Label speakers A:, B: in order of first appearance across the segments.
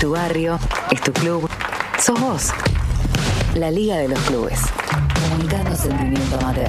A: tu barrio, es tu club, sos vos. La Liga de los Clubes. Comunicando sentimiento amateur.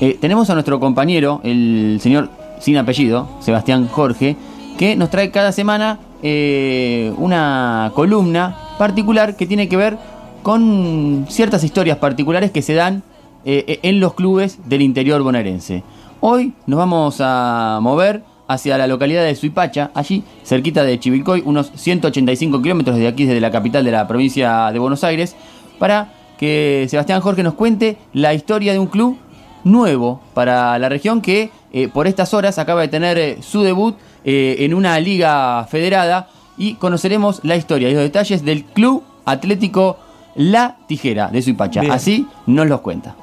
B: Eh, tenemos a nuestro compañero, el señor sin apellido, Sebastián Jorge, que nos trae cada semana eh, una columna particular que tiene que ver con ciertas historias particulares que se dan eh, en los clubes del interior bonaerense. Hoy nos vamos a mover hacia la localidad de Suipacha, allí cerquita de Chivilcoy, unos 185 kilómetros de aquí, desde la capital de la provincia de Buenos Aires, para que Sebastián Jorge nos cuente la historia de un club nuevo para la región que eh, por estas horas acaba de tener eh, su debut eh, en una liga federada y conoceremos la historia y los detalles del Club Atlético La Tijera de Suipacha. Así nos los cuenta.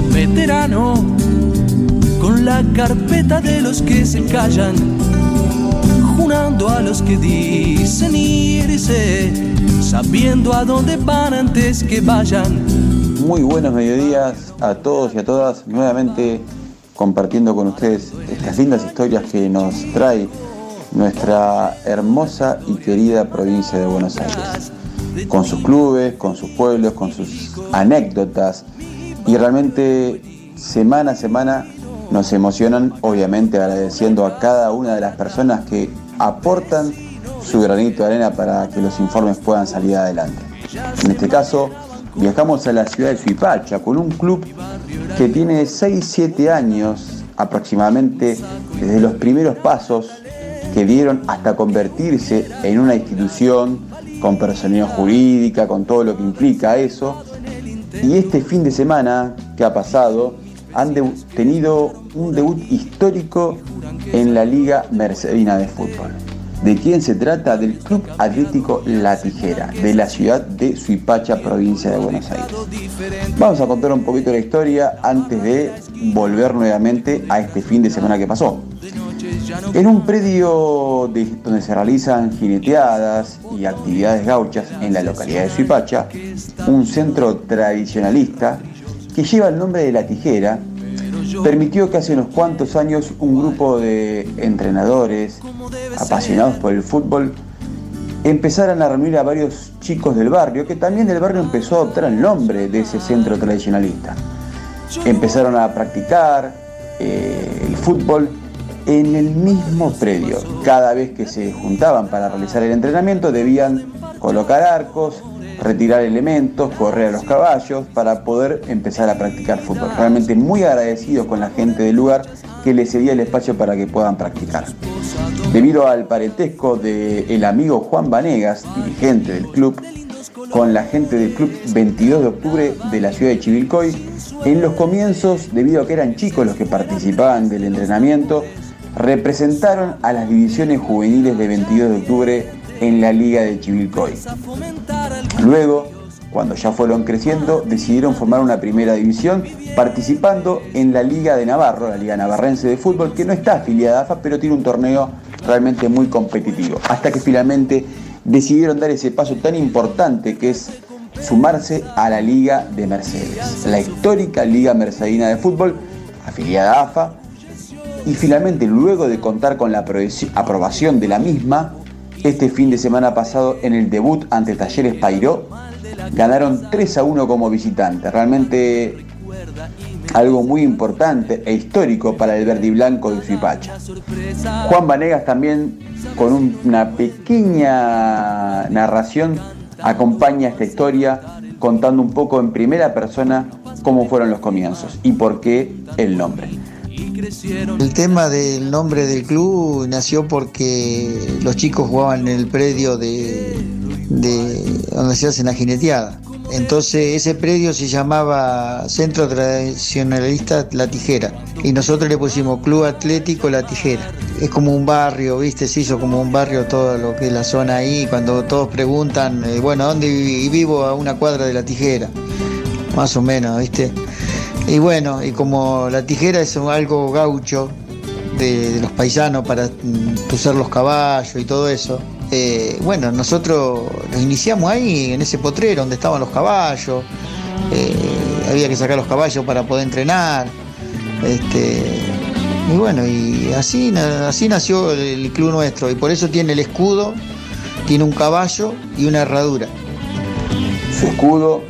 C: Veterano con la carpeta de los que se callan, junando a los que dicen irse, sabiendo a dónde van antes que vayan.
D: Muy buenos mediodías a todos y a todas, nuevamente compartiendo con ustedes estas lindas historias que nos trae nuestra hermosa y querida provincia de Buenos Aires, con sus clubes, con sus pueblos, con sus anécdotas, y realmente semana a semana nos emocionan, obviamente agradeciendo a cada una de las personas que aportan su granito de arena para que los informes puedan salir adelante. En este caso, viajamos a la ciudad de Suipacha con un club que tiene 6-7 años aproximadamente desde los primeros pasos que dieron hasta convertirse en una institución con personalidad jurídica, con todo lo que implica eso, y este fin de semana que ha pasado han tenido un debut histórico en la Liga Mercedina de Fútbol. ¿De quién se trata? Del Club Atlético La Tijera, de la ciudad de Suipacha, provincia de Buenos Aires. Vamos a contar un poquito la historia antes de volver nuevamente a este fin de semana que pasó. En un predio donde se realizan jineteadas y actividades gauchas en la localidad de Suipacha, un centro tradicionalista que lleva el nombre de La Tijera, permitió que hace unos cuantos años un grupo de entrenadores apasionados por el fútbol empezaran a reunir a varios chicos del barrio, que también del barrio empezó a adoptar el nombre de ese centro tradicionalista. Empezaron a practicar eh, el fútbol en el mismo predio. Cada vez que se juntaban para realizar el entrenamiento debían colocar arcos, retirar elementos, correr a los caballos para poder empezar a practicar fútbol. Realmente muy agradecidos con la gente del lugar que les cedía el espacio para que puedan practicar. Debido al parentesco del amigo Juan Vanegas, dirigente del club, con la gente del club 22 de octubre de la ciudad de Chivilcoy, en los comienzos, debido a que eran chicos los que participaban del entrenamiento, representaron a las divisiones juveniles de 22 de octubre en la Liga de Chivilcoy. Luego, cuando ya fueron creciendo, decidieron formar una primera división participando en la Liga de Navarro, la Liga Navarrense de Fútbol, que no está afiliada a AFA, pero tiene un torneo realmente muy competitivo. Hasta que finalmente decidieron dar ese paso tan importante que es sumarse a la Liga de Mercedes, la histórica Liga Mercedina de Fútbol, afiliada a AFA, y finalmente, luego de contar con la aprobación de la misma, este fin de semana pasado en el debut ante Talleres Pairó, ganaron 3 a 1 como visitante. Realmente algo muy importante e histórico para el verde y blanco de Suipacha. Juan Vanegas también con una pequeña narración acompaña esta historia contando un poco en primera persona cómo fueron los comienzos y por qué el nombre.
E: El tema del nombre del club nació porque los chicos jugaban en el predio de, donde se hace la jineteada. Entonces ese predio se llamaba Centro Tradicionalista La Tijera y nosotros le pusimos Club Atlético La Tijera. Es como un barrio, ¿viste? Se hizo como un barrio todo lo que es la zona ahí. Cuando todos preguntan, eh, bueno, ¿dónde vivo? A una cuadra de La Tijera. Más o menos, ¿viste? Y bueno, y como la tijera es algo gaucho de, los paisanos para mm, usar los caballos y todo eso. Eh, bueno, nosotros nos iniciamos ahí, en ese potrero donde estaban los caballos. Eh, había que sacar los caballos para poder entrenar. Este, y bueno, y así, así nació el club nuestro. Y por eso tiene el escudo, tiene un caballo y una herradura.
D: Su escudo,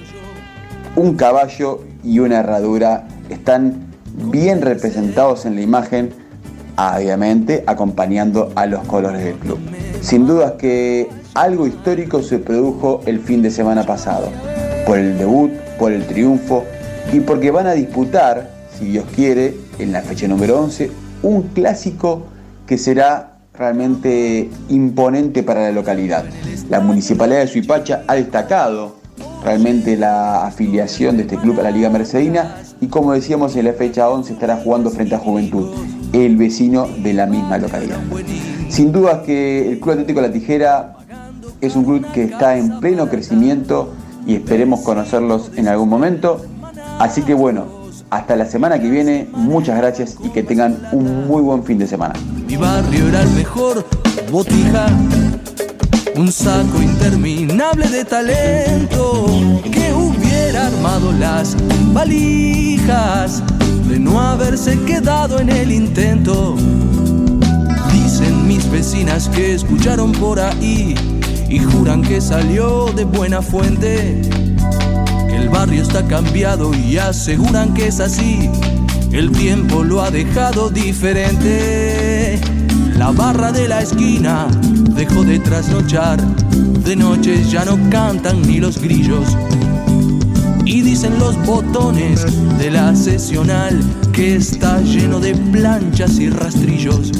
D: un caballo y una herradura están bien representados en la imagen, obviamente acompañando a los colores del club. Sin dudas que algo histórico se produjo el fin de semana pasado, por el debut, por el triunfo y porque van a disputar, si Dios quiere, en la fecha número 11, un clásico que será realmente imponente para la localidad. La Municipalidad de Suipacha ha destacado realmente la afiliación de este club a la Liga Mercedina y como decíamos en la fecha 11 estará jugando frente a Juventud, el vecino de la misma localidad. Sin duda que el Club Atlético La Tijera es un club que está en pleno crecimiento y esperemos conocerlos en algún momento. Así que bueno, hasta la semana que viene, muchas gracias y que tengan un muy buen fin de semana.
C: Un saco interminable de talento que hubiera armado las valijas de no haberse quedado en el intento. Dicen mis vecinas que escucharon por ahí y juran que salió de buena fuente, que el barrio está cambiado y aseguran que es así, el tiempo lo ha dejado diferente. La barra de la esquina dejó de trasnochar, de noche ya no cantan ni los grillos. Y dicen los botones de la sesional que está lleno de planchas y rastrillos.